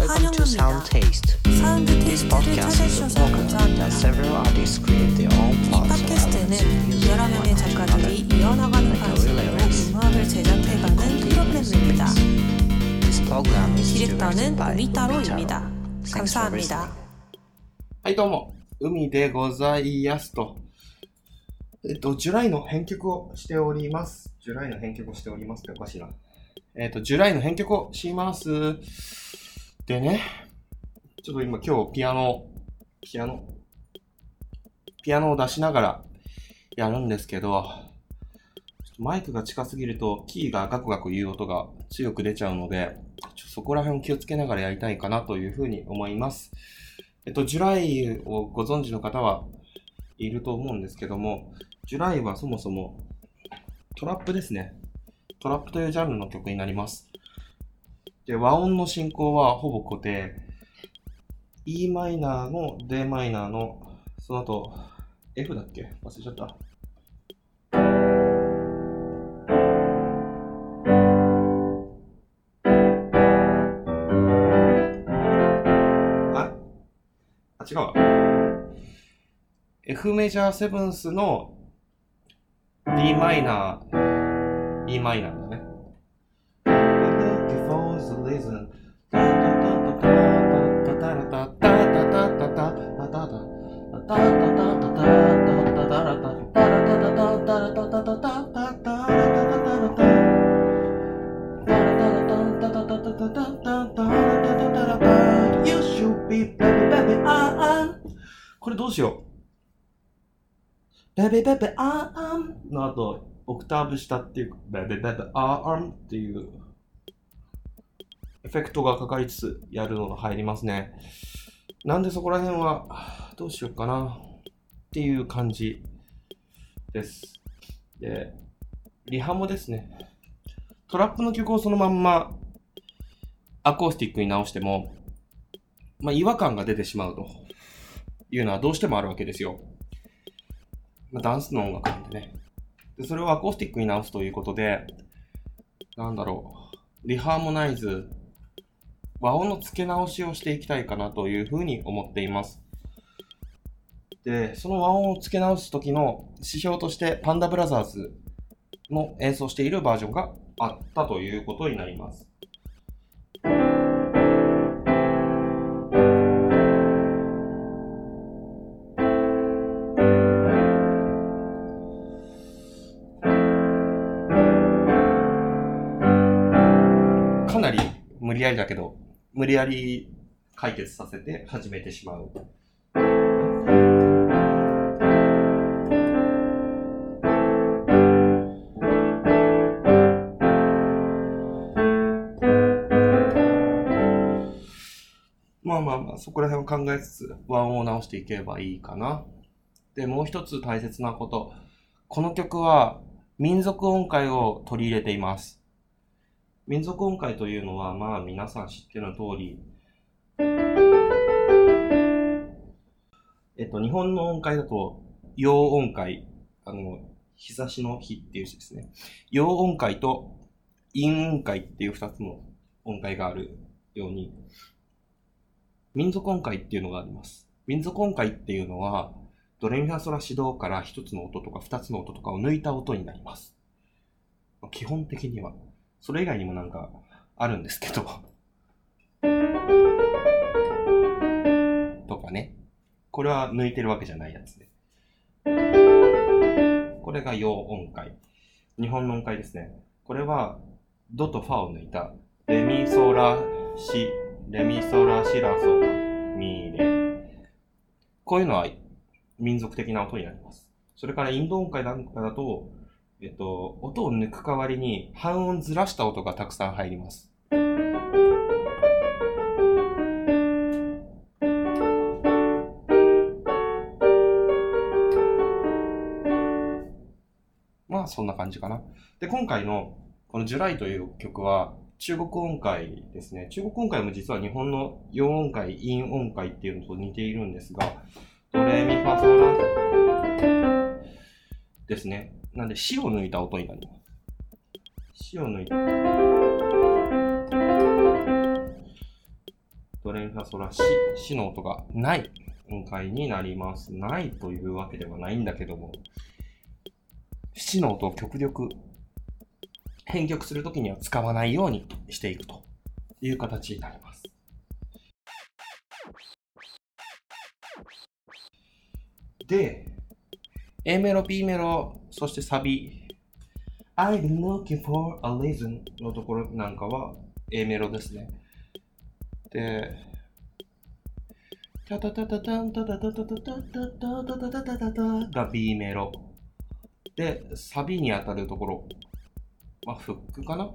Welcome to Sound Taste. This podcast is a program that several artists create their own parts of elements in music and articulate like a lyrics. This program is directed by Mitaro. Thanks for listening. はいどうも、海でございますと。えっと、ジュライの編曲をしております。ジュライの編曲をしておりますっておかしいな。えっと、ジュライの編曲をします。でね、ちょっと今今日ピアノ、ピアノ、ピアノを出しながらやるんですけど、マイクが近すぎるとキーがガクガク言う音が強く出ちゃうので、そこら辺を気をつけながらやりたいかなというふうに思います。えっと、ジュライをご存知の方はいると思うんですけども、ジュライはそもそもトラップですね。トラップというジャンルの曲になります。で、和音の進行はほぼ固定。e マイナーの d マイナーの、その後、F だっけ？忘れちゃった。あ、あ、違うわ。F メジャーセブンスの D マイナー、E マイナーだね。You should be baby baby ah ah これどうしよう。ベベベベアーアンの後、オクターブ下っていうか、ベベベベアーアンっていうエフェクトがかかりつつやるのが入りますね。なんでそこら辺はどうしようかなっていう感じです。で、リハもですね、トラップの曲をそのまんまアコースティックに直しても、まあ、違和感が出てしまうというのはどうしてもあるわけですよ。まあ、ダンスの音楽なんでね。で、それをアコースティックに直すということで、なんだろう、リハーモナイズ、和音の付け直しをしていきたいかなというふうに思っています。で、その和音を付け直す時の指標としてパンダブラザーズの演奏しているバージョンがあったということになります。かなり無理やりだけど、無理やり解決させて始めてしまう。まあまあまあ、そこら辺を考えつつ、和音を直していけばいいかな。で、もう一つ大切なこと。この曲は民族音階を取り入れています。民族音階というのは、まあ皆さん知ってる通り、えっと、日本の音階だと、陽音階、あの、日差しの日っていう字ですね。陽音階と陰音階っていう二つの音階があるように、民族音階っていうのがあります。民族音階っていうのは、ドレミファソラシドから一つの音とか二つの音とかを抜いた音になります。基本的には。それ以外にもなんかあるんですけど。とかね。これは抜いてるわけじゃないやつね。これが陽音階。日本の音階ですね。これはドとファを抜いたレミソラシ、レミソラシラソミレ。こういうのは民族的な音になります。それからインド音階なんかだと、えっと、音を抜く代わりに半音ずらした音がたくさん入ります。まあ、そんな感じかな。で、今回のこのジュライという曲は中国音階ですね。中国音階も実は日本の4音階、陰音階っていうのと似ているんですが、ドレミファソラですね。なんで、死を抜いた音になります。死を抜いた。ドレミファソラシ、シの音がない音階になります。ないというわけではないんだけども、シの音を極力編曲するときには使わないようにしていくという形になります。で、A メロ、B メロ、そしてサビ、I've been looking for a reason のところなんかは A メロですね。で、タタタタタンタタタタタタタタタタタタタが B メロ。で、サビに当たるところ、まあ、フックかな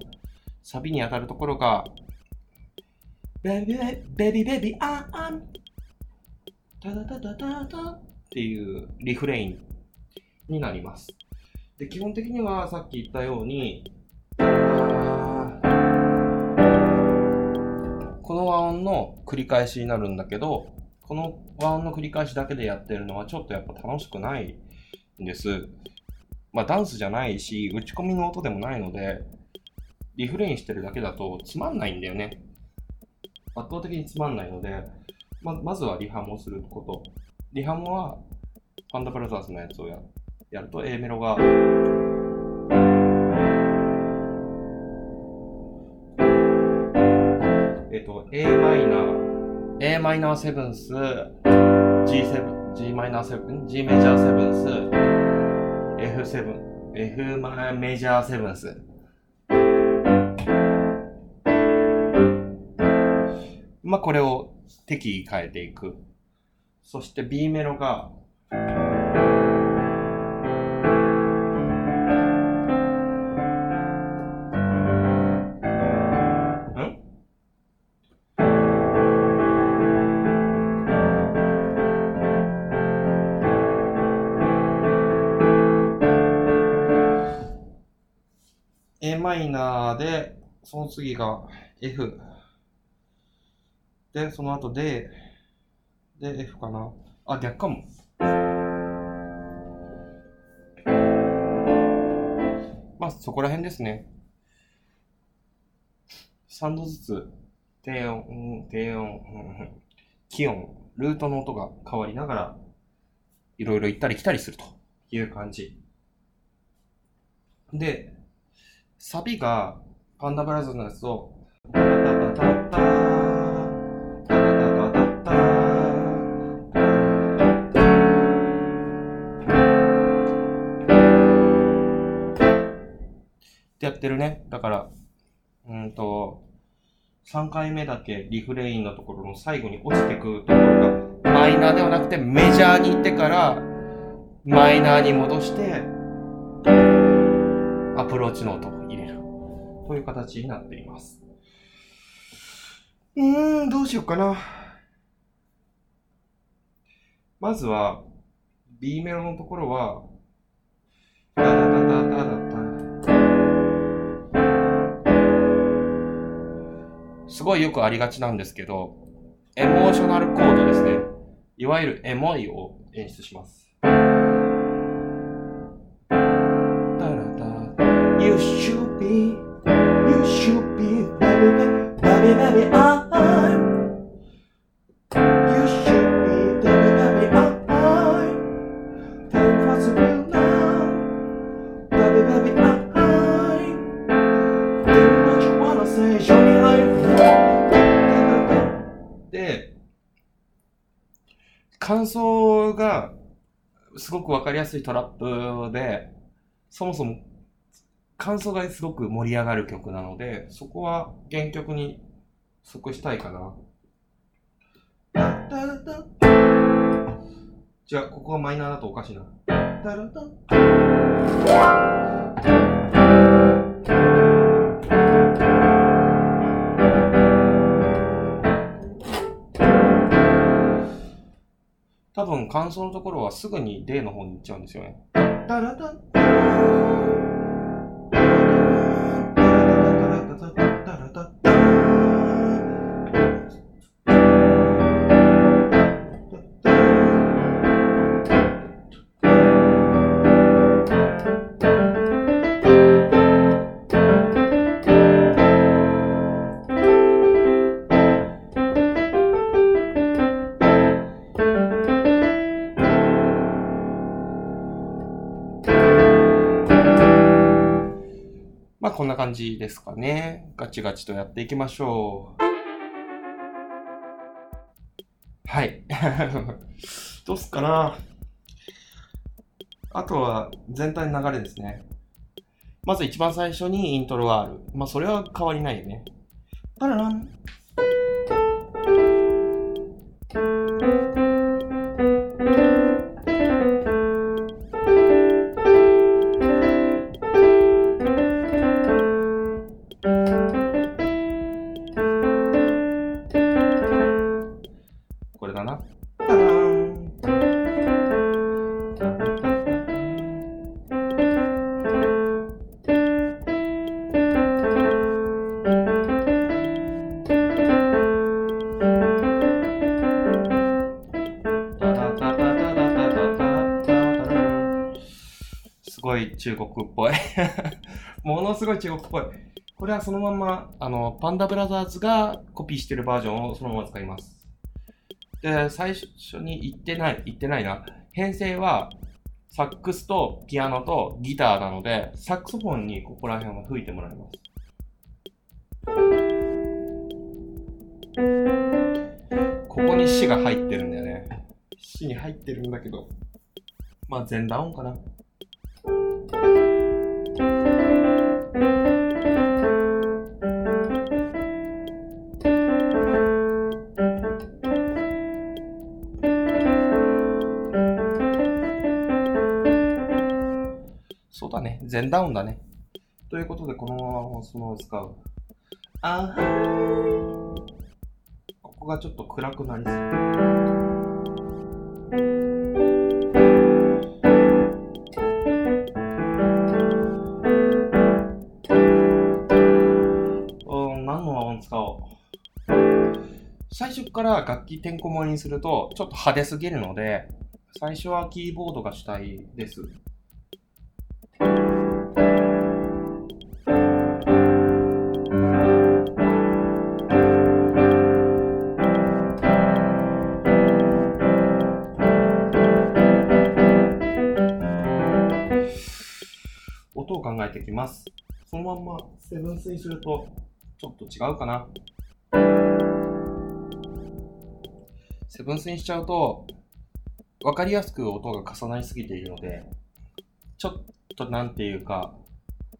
サビに当たるところが、ベビベビベビアンアンタタタタタタっていうリフレインになります。で、基本的にはさっき言ったように、この和音の繰り返しになるんだけど、この和音の繰り返しだけでやってるのはちょっとやっぱ楽しくないんです。まあダンスじゃないし、打ち込みの音でもないので、リフレインしてるだけだとつまんないんだよね。圧倒的につまんないので、ままずはリハモすること。リハモは、パンダブラザーズのやつをやってやると A メロが、えっと、A マイナー、A マイナーセブンス、G7、G マイナーセブン、G メジャーセブンス、F7、F マメジャーセブンス。まあ、これを適宜変えていく。そして B メロが、A マイナーで、その次が F。で、その後で、で、F かな。あ、逆かも。まあ、そこら辺ですね。3度ずつ、低音、低音、気音、ルートの音が変わりながら、いろいろ行ったり来たりするという感じ。で、サビがパンダブラザーズのやつを、タタタタタってやってるね。だから、うんと、3回目だけリフレインのところの最後に落ちてくところが、マイナーではなくてメジャーに行ってから、マイナーに戻して、プローチノートを入れる。という形になっています。うーん、どうしようかな。まずは、B メロのところは、タタタタタタタすごいよくありがちなんですけど、エモーショナルコードですね。いわゆるエモいを演出します。感想がすごくわかりやすいトラップで、そもそも感想がすごく盛り上がる曲なので、そこは原曲に即したいかな。じゃあ、ここがマイナーだとおかしいな。多分感想のところはすぐに例の方に行っちゃうんですよね。じですかね。ガチガチとやっていきましょう。はい。どうすっかなあとは全体の流れですね。まず一番最初にイントロがある。まあそれは変わりないよね。パララン。い中国っぽい。ものすごい中国っぽい。これはそのまんま、あの、パンダブラザーズがコピーしてるバージョンをそのまま使います。で、最初に言ってない、言ってないな。編成は、サックスとピアノとギターなので、サックスフォンにここら辺は吹いてもらいます。ここにシが入ってるんだよね。シに入ってるんだけど、まあ全ダウンかな。ダウンだね。ということで、このままそのまま使う。あここがちょっと暗くなりそう。うん、何の音使おう。最初から楽器てんこ盛りにすると、ちょっと派手すぎるので、最初はキーボードが主体です。えてきます。そのまんまセブンスにするとちょっと違うかな。セブンスにしちゃうと分かりやすく音が重なりすぎているのでちょっとなんていうか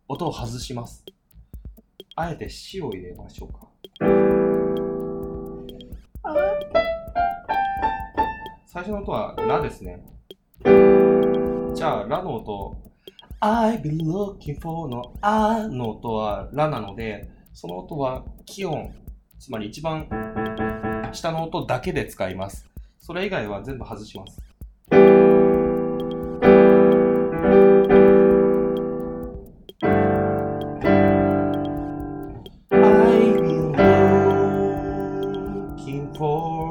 音を外します。あえて C を入れましょうか。最初の音はラですね。じゃあ、ラの音、I've been looking for のあの音はラなので、その音は気音、つまり一番下の音だけで使います。それ以外は全部外します。I've been looking for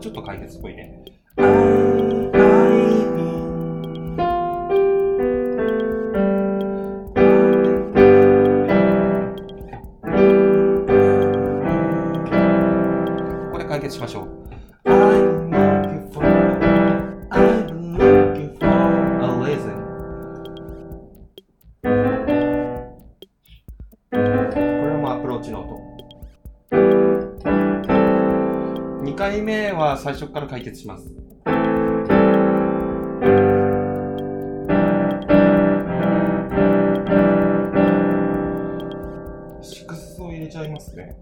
ちょっと解決っぽいね。決します。シックスを入れちゃいますね。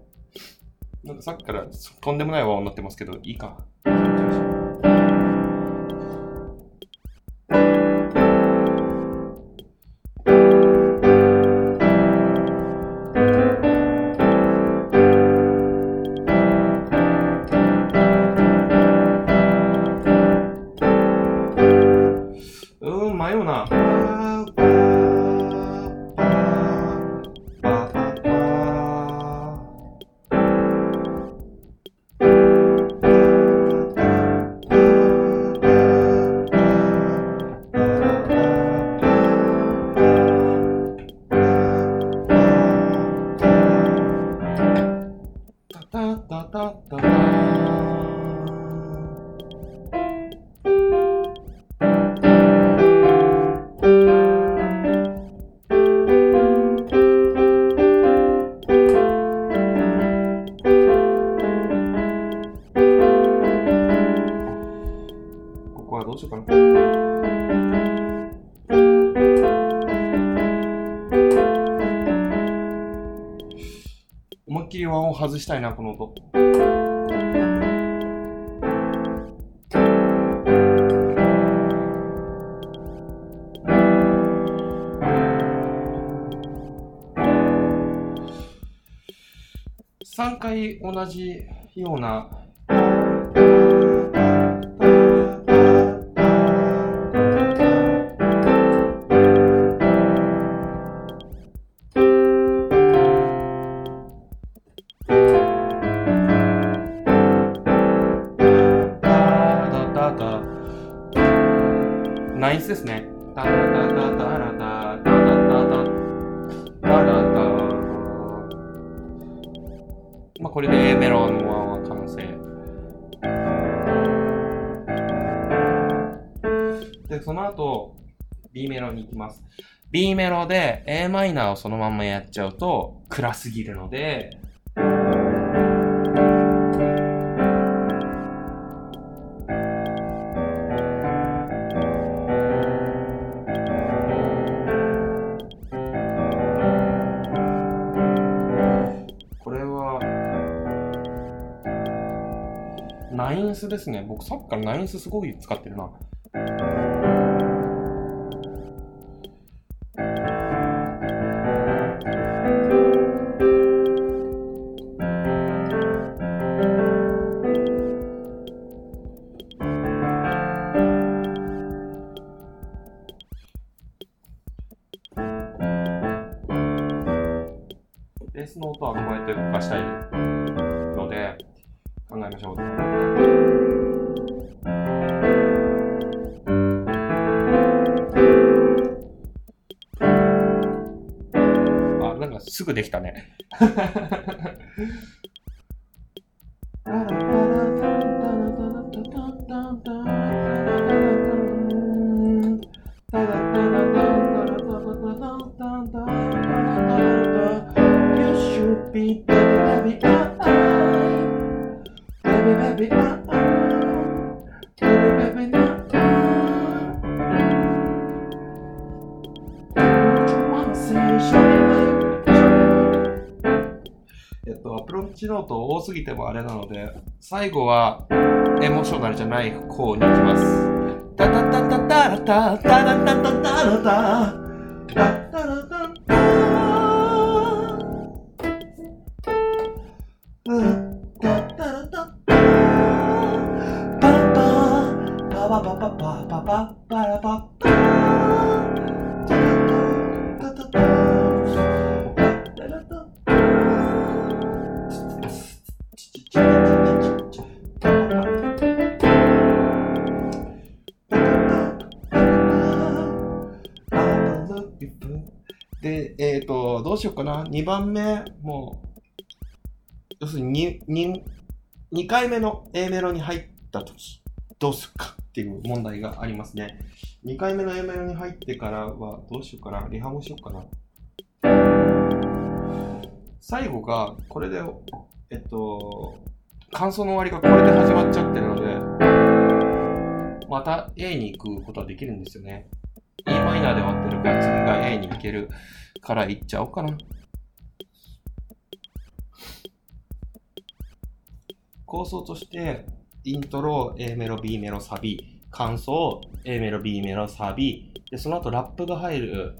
なんかさっきからとんでもない和音になってますけど、いいか。きり和音を外したいな、この音。3回同じようなナイスですね。タタタタタラタタタタタタラタまあこれで A メロの1は完成。で、その後、B メロに行きます。B メロで a マイナーをそのままやっちゃうと暗すぎるので、ナインスですね。僕さっきからナインスすごい使ってるな。すぐできたね。えっと、アプローチノート多すぎてもあれなので、最後はエモーショナルじゃない方に行きます。タタタタタラタタラタタタラタで、えっ、と、どうしようかな。2番目、もう、要するに 2, 2, 回目の A メロに入ったとき、どうするかっていう問題がありますね。2回目の A メロに入ってからはどうしようかな。リハもしようかな。最後が、これで、えっと、感想の終わりがこれで始まっちゃってるので、また A に行くことはできるんですよね。E マイナーで終わってるから次が A に行けるから行っちゃおうかな。構想として、イントロ、A メロ、B メロ、サビ、感想、A メロ、B メロ、サビ、で、その後ラップが入る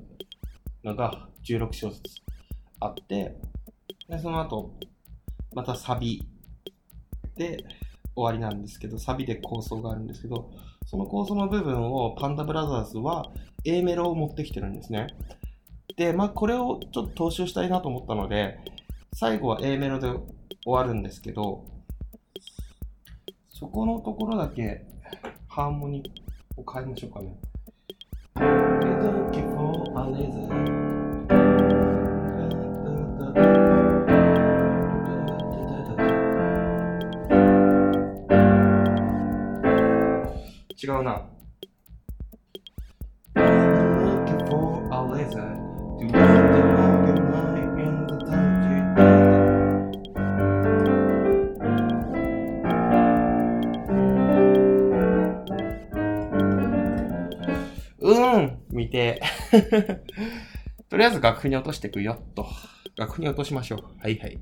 のが16小節あって、で、その後、またサビで終わりなんですけど、サビで構想があるんですけど、その構想の部分をパンダブラザーズは A メロを持ってきてるんですね。で、まあこれをちょっと踏襲したいなと思ったので、最後は A メロで終わるんですけど、そこのところだけハーモニーを変えましょうかね。違うな。うん見て。とりあえず楽譜に落としていくよっと。楽譜に落としましょう。はいはい。